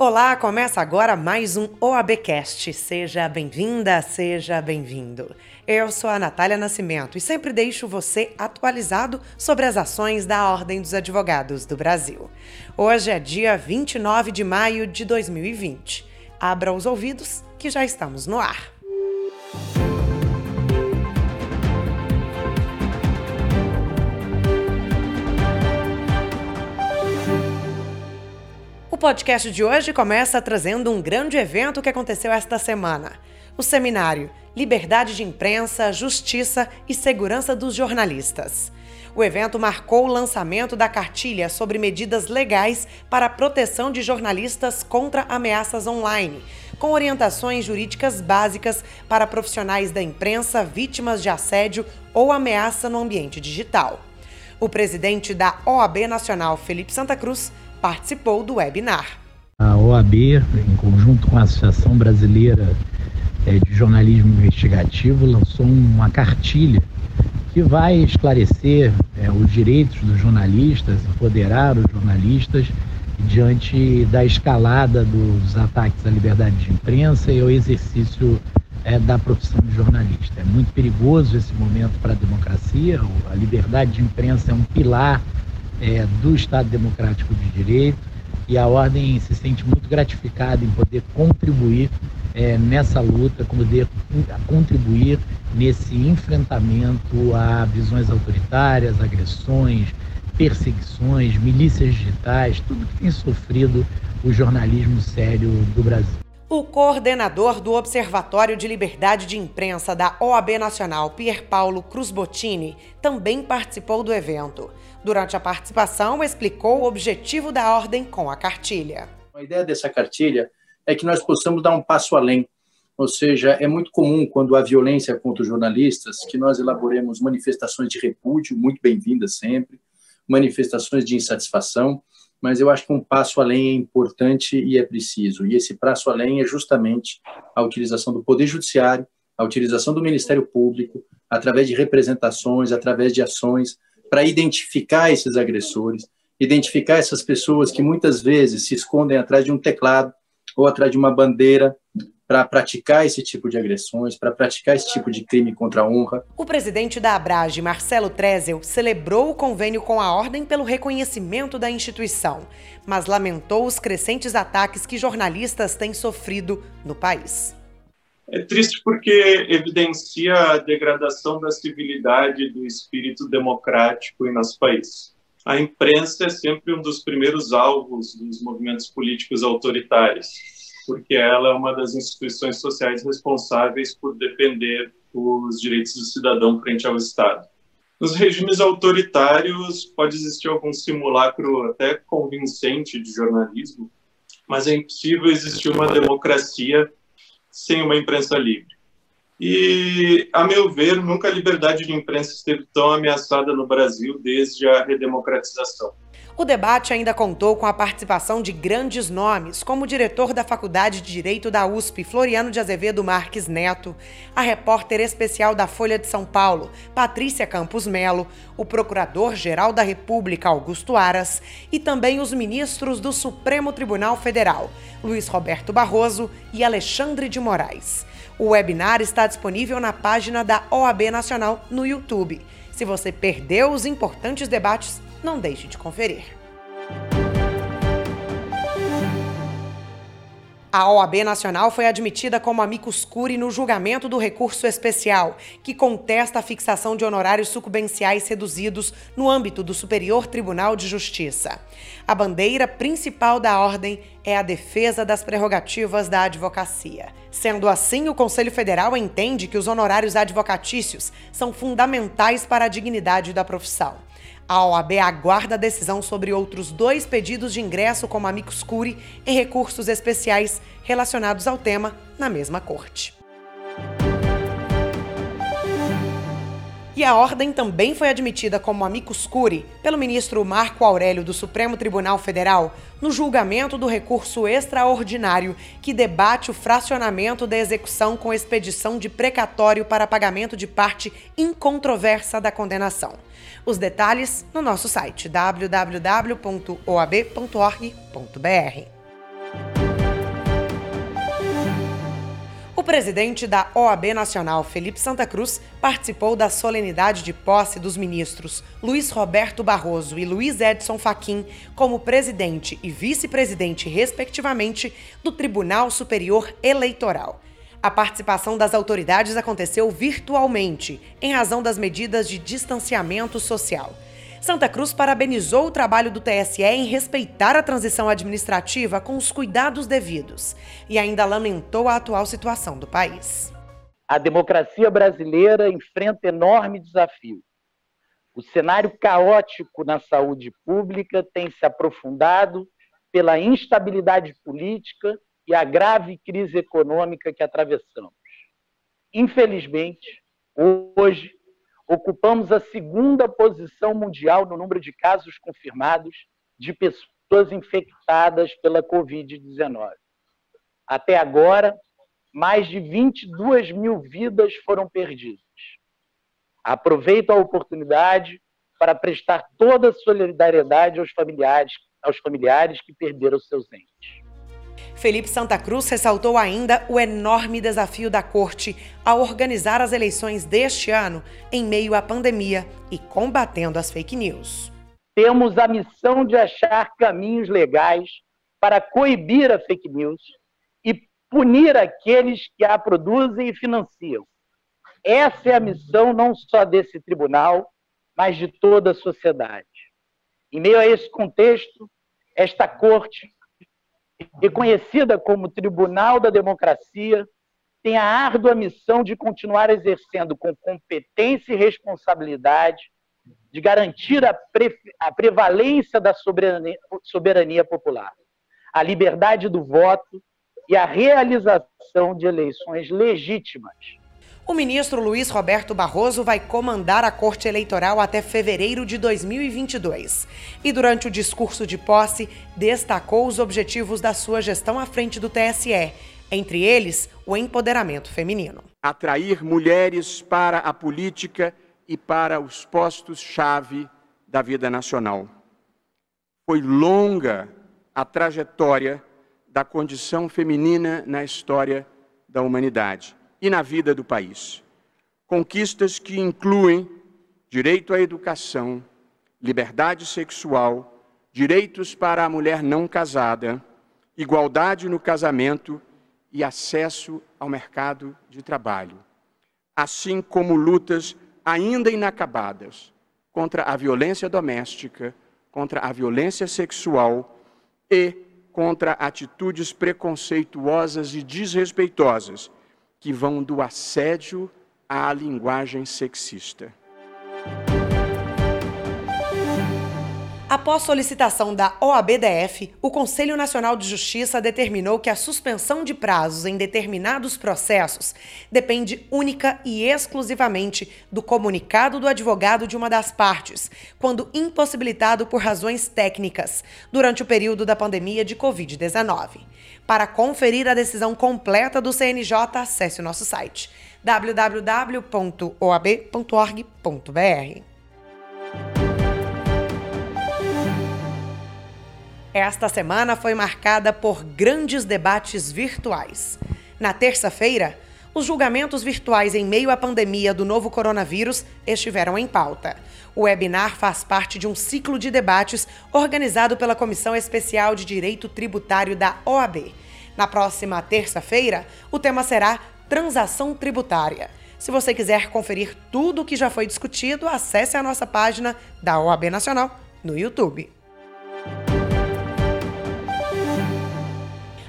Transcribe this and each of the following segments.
Olá, começa agora mais um OABcast. Seja bem-vinda, seja bem-vindo. Eu sou a Natália Nascimento e sempre deixo você atualizado sobre as ações da Ordem dos Advogados do Brasil. Hoje é dia 29 de maio de 2020. Abra os ouvidos que já estamos no ar. O podcast de hoje começa trazendo um grande evento que aconteceu esta semana. O seminário Liberdade de Imprensa, Justiça e Segurança dos Jornalistas. O evento marcou o lançamento da cartilha sobre medidas legais para a proteção de jornalistas contra ameaças online, com orientações jurídicas básicas para profissionais da imprensa vítimas de assédio ou ameaça no ambiente digital. O presidente da OAB Nacional, Felipe Santa Cruz, participou do webinar. A OAB, em conjunto com a Associação Brasileira eh, de Jornalismo Investigativo, lançou uma cartilha que vai esclarecer é, os direitos dos jornalistas, empoderar os jornalistas diante da escalada dos ataques à liberdade de imprensa e ao exercício é, da profissão de jornalista. É muito perigoso esse momento para a democracia. A liberdade de imprensa é um pilar é, do Estado Democrático de Direito e a Ordem se sente muito gratificada em poder contribuir é, nessa luta, poder contribuir nesse enfrentamento a visões autoritárias, agressões, perseguições, milícias digitais, tudo que tem sofrido o jornalismo sério do Brasil. O coordenador do Observatório de Liberdade de Imprensa da OAB Nacional, Pier Paulo Cruz Bottini, também participou do evento. Durante a participação, explicou o objetivo da ordem com a cartilha. A ideia dessa cartilha é que nós possamos dar um passo além. Ou seja, é muito comum quando há violência contra os jornalistas que nós elaboremos manifestações de repúdio, muito bem-vindas sempre, manifestações de insatisfação, mas eu acho que um passo além é importante e é preciso. E esse passo além é justamente a utilização do Poder Judiciário, a utilização do Ministério Público, através de representações, através de ações, para identificar esses agressores, identificar essas pessoas que muitas vezes se escondem atrás de um teclado ou atrás de uma bandeira para praticar esse tipo de agressões, para praticar esse tipo de crime contra a honra. O presidente da Abrage, Marcelo Trezel, celebrou o convênio com a ordem pelo reconhecimento da instituição, mas lamentou os crescentes ataques que jornalistas têm sofrido no país. É triste porque evidencia a degradação da civilidade do espírito democrático em nosso país. A imprensa é sempre um dos primeiros alvos dos movimentos políticos autoritários, porque ela é uma das instituições sociais responsáveis por defender os direitos do cidadão frente ao Estado. Nos regimes autoritários pode existir algum simulacro até convincente de jornalismo, mas é impossível existir uma democracia sem uma imprensa livre. E, a meu ver, nunca a liberdade de imprensa esteve tão ameaçada no Brasil desde a redemocratização. O debate ainda contou com a participação de grandes nomes, como o diretor da Faculdade de Direito da USP, Floriano de Azevedo Marques Neto, a repórter especial da Folha de São Paulo, Patrícia Campos Melo, o procurador-geral da República, Augusto Aras, e também os ministros do Supremo Tribunal Federal, Luiz Roberto Barroso e Alexandre de Moraes. O webinar está disponível na página da OAB Nacional no YouTube. Se você perdeu os importantes debates, não deixe de conferir. A OAB Nacional foi admitida como amicus curiae no julgamento do recurso especial, que contesta a fixação de honorários sucumbenciais reduzidos no âmbito do Superior Tribunal de Justiça. A bandeira principal da ordem é a defesa das prerrogativas da advocacia. Sendo assim, o Conselho Federal entende que os honorários advocatícios são fundamentais para a dignidade da profissão. A OAB aguarda a decisão sobre outros dois pedidos de ingresso como amicus curiae e recursos especiais relacionados ao tema na mesma corte. E a ordem também foi admitida como amicus curiae pelo ministro Marco Aurélio do Supremo Tribunal Federal no julgamento do recurso extraordinário que debate o fracionamento da execução com expedição de precatório para pagamento de parte incontroversa da condenação. Os detalhes no nosso site www.oab.org.br. presidente da OAB Nacional, Felipe Santa Cruz, participou da solenidade de posse dos ministros Luiz Roberto Barroso e Luiz Edson Fachin como presidente e vice-presidente, respectivamente, do Tribunal Superior Eleitoral. A participação das autoridades aconteceu virtualmente, em razão das medidas de distanciamento social. Santa Cruz parabenizou o trabalho do TSE em respeitar a transição administrativa com os cuidados devidos e ainda lamentou a atual situação do país. A democracia brasileira enfrenta enorme desafio. O cenário caótico na saúde pública tem se aprofundado pela instabilidade política e a grave crise econômica que atravessamos. Infelizmente, hoje, ocupamos a segunda posição mundial no número de casos confirmados de pessoas infectadas pela Covid-19. Até agora, mais de 22 mil vidas foram perdidas. Aproveito a oportunidade para prestar toda a solidariedade aos familiares, aos familiares que perderam seus entes. Felipe Santa Cruz ressaltou ainda o enorme desafio da Corte ao organizar as eleições deste ano em meio à pandemia e combatendo as fake news. Temos a missão de achar caminhos legais para coibir a fake news e punir aqueles que a produzem e financiam. Essa é a missão não só desse tribunal, mas de toda a sociedade. Em meio a esse contexto, esta corte reconhecida como Tribunal da Democracia, tem a árdua missão de continuar exercendo com competência e responsabilidade, de garantir a, pre a prevalência da soberania, soberania popular, a liberdade do voto e a realização de eleições legítimas o ministro Luiz Roberto Barroso vai comandar a Corte Eleitoral até fevereiro de 2022. E durante o discurso de posse, destacou os objetivos da sua gestão à frente do TSE, entre eles o empoderamento feminino. Atrair mulheres para a política e para os postos-chave da vida nacional. Foi longa a trajetória da condição feminina na história da humanidade e na vida do país. Conquistas que incluem direito à educação, liberdade sexual, direitos para a mulher não casada, igualdade no casamento e acesso ao mercado de trabalho, assim como lutas ainda inacabadas contra a violência doméstica, contra a violência sexual e contra atitudes preconceituosas e desrespeitosas que vão do assédio à linguagem sexista. Após solicitação da OABDF, o Conselho Nacional de Justiça determinou que a suspensão de prazos em determinados processos depende única e exclusivamente do comunicado do advogado de uma das partes, quando impossibilitado por razões técnicas, durante o período da pandemia de Covid-19. Para conferir a decisão completa do CNJ, acesse o nosso site www.oab.org.br. Esta semana foi marcada por grandes debates virtuais. Na terça-feira, os julgamentos virtuais em meio à pandemia do novo coronavírus estiveram em pauta. O webinar faz parte de um ciclo de debates organizado pela Comissão Especial de Direito Tributário da OAB. Na próxima terça-feira, o tema será Transação Tributária. Se você quiser conferir tudo o que já foi discutido, acesse a nossa página da OAB Nacional no YouTube.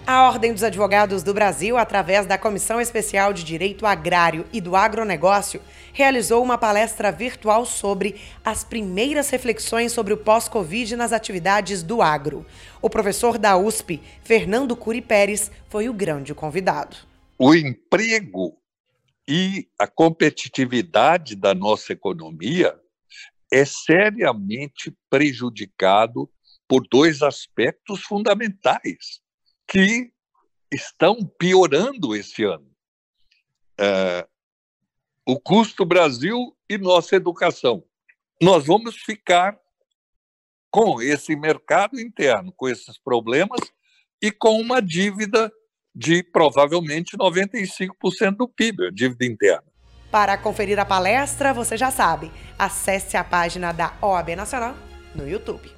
A Ordem dos Advogados do Brasil, através da Comissão Especial de Direito Agrário e do Agronegócio, realizou uma palestra virtual sobre as primeiras reflexões sobre o pós-Covid nas atividades do agro. O professor da USP, Fernando Curi Pérez, foi o grande convidado. O emprego e a competitividade da nossa economia é seriamente prejudicado por dois aspectos fundamentais que estão piorando esse ano. É, o custo Brasil e nossa educação. Nós vamos ficar com esse mercado interno, com esses problemas e com uma dívida de provavelmente 95% do PIB, a dívida interna. Para conferir a palestra, você já sabe, acesse a página da OAB Nacional no YouTube.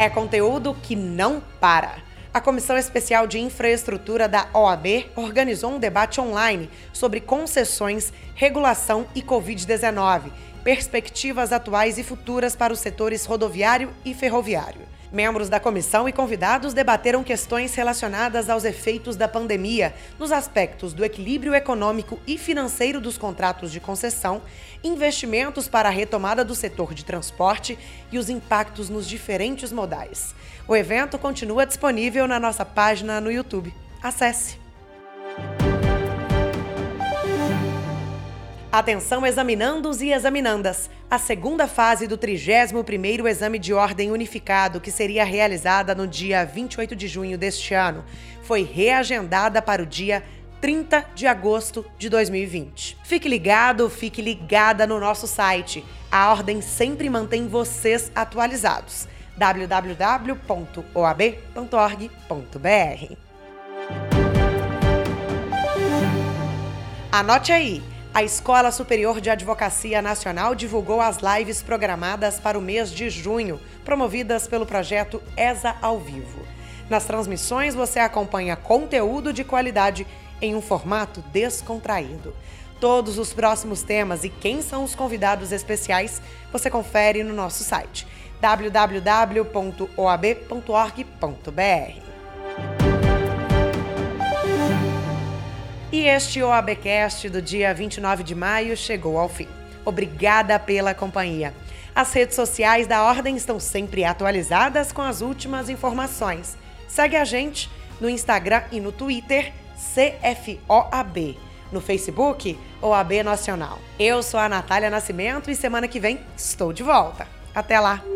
É conteúdo que não para. A Comissão Especial de Infraestrutura da OAB organizou um debate online sobre concessões, regulação e Covid-19, perspectivas atuais e futuras para os setores rodoviário e ferroviário. Membros da comissão e convidados debateram questões relacionadas aos efeitos da pandemia nos aspectos do equilíbrio econômico e financeiro dos contratos de concessão, investimentos para a retomada do setor de transporte e os impactos nos diferentes modais. O evento continua disponível na nossa página no YouTube. Acesse! Atenção examinandos e examinandas. A segunda fase do 31º Exame de Ordem Unificado, que seria realizada no dia 28 de junho deste ano, foi reagendada para o dia 30 de agosto de 2020. Fique ligado, fique ligada no nosso site. A Ordem sempre mantém vocês atualizados. www.oab.org.br Anote aí a Escola Superior de Advocacia Nacional divulgou as lives programadas para o mês de junho, promovidas pelo projeto ESA ao Vivo. Nas transmissões, você acompanha conteúdo de qualidade em um formato descontraído. Todos os próximos temas e quem são os convidados especiais você confere no nosso site www.oab.org.br. E este OABcast do dia 29 de maio chegou ao fim. Obrigada pela companhia. As redes sociais da Ordem estão sempre atualizadas com as últimas informações. Segue a gente no Instagram e no Twitter CFOAB. No Facebook, OAB Nacional. Eu sou a Natália Nascimento e semana que vem estou de volta. Até lá!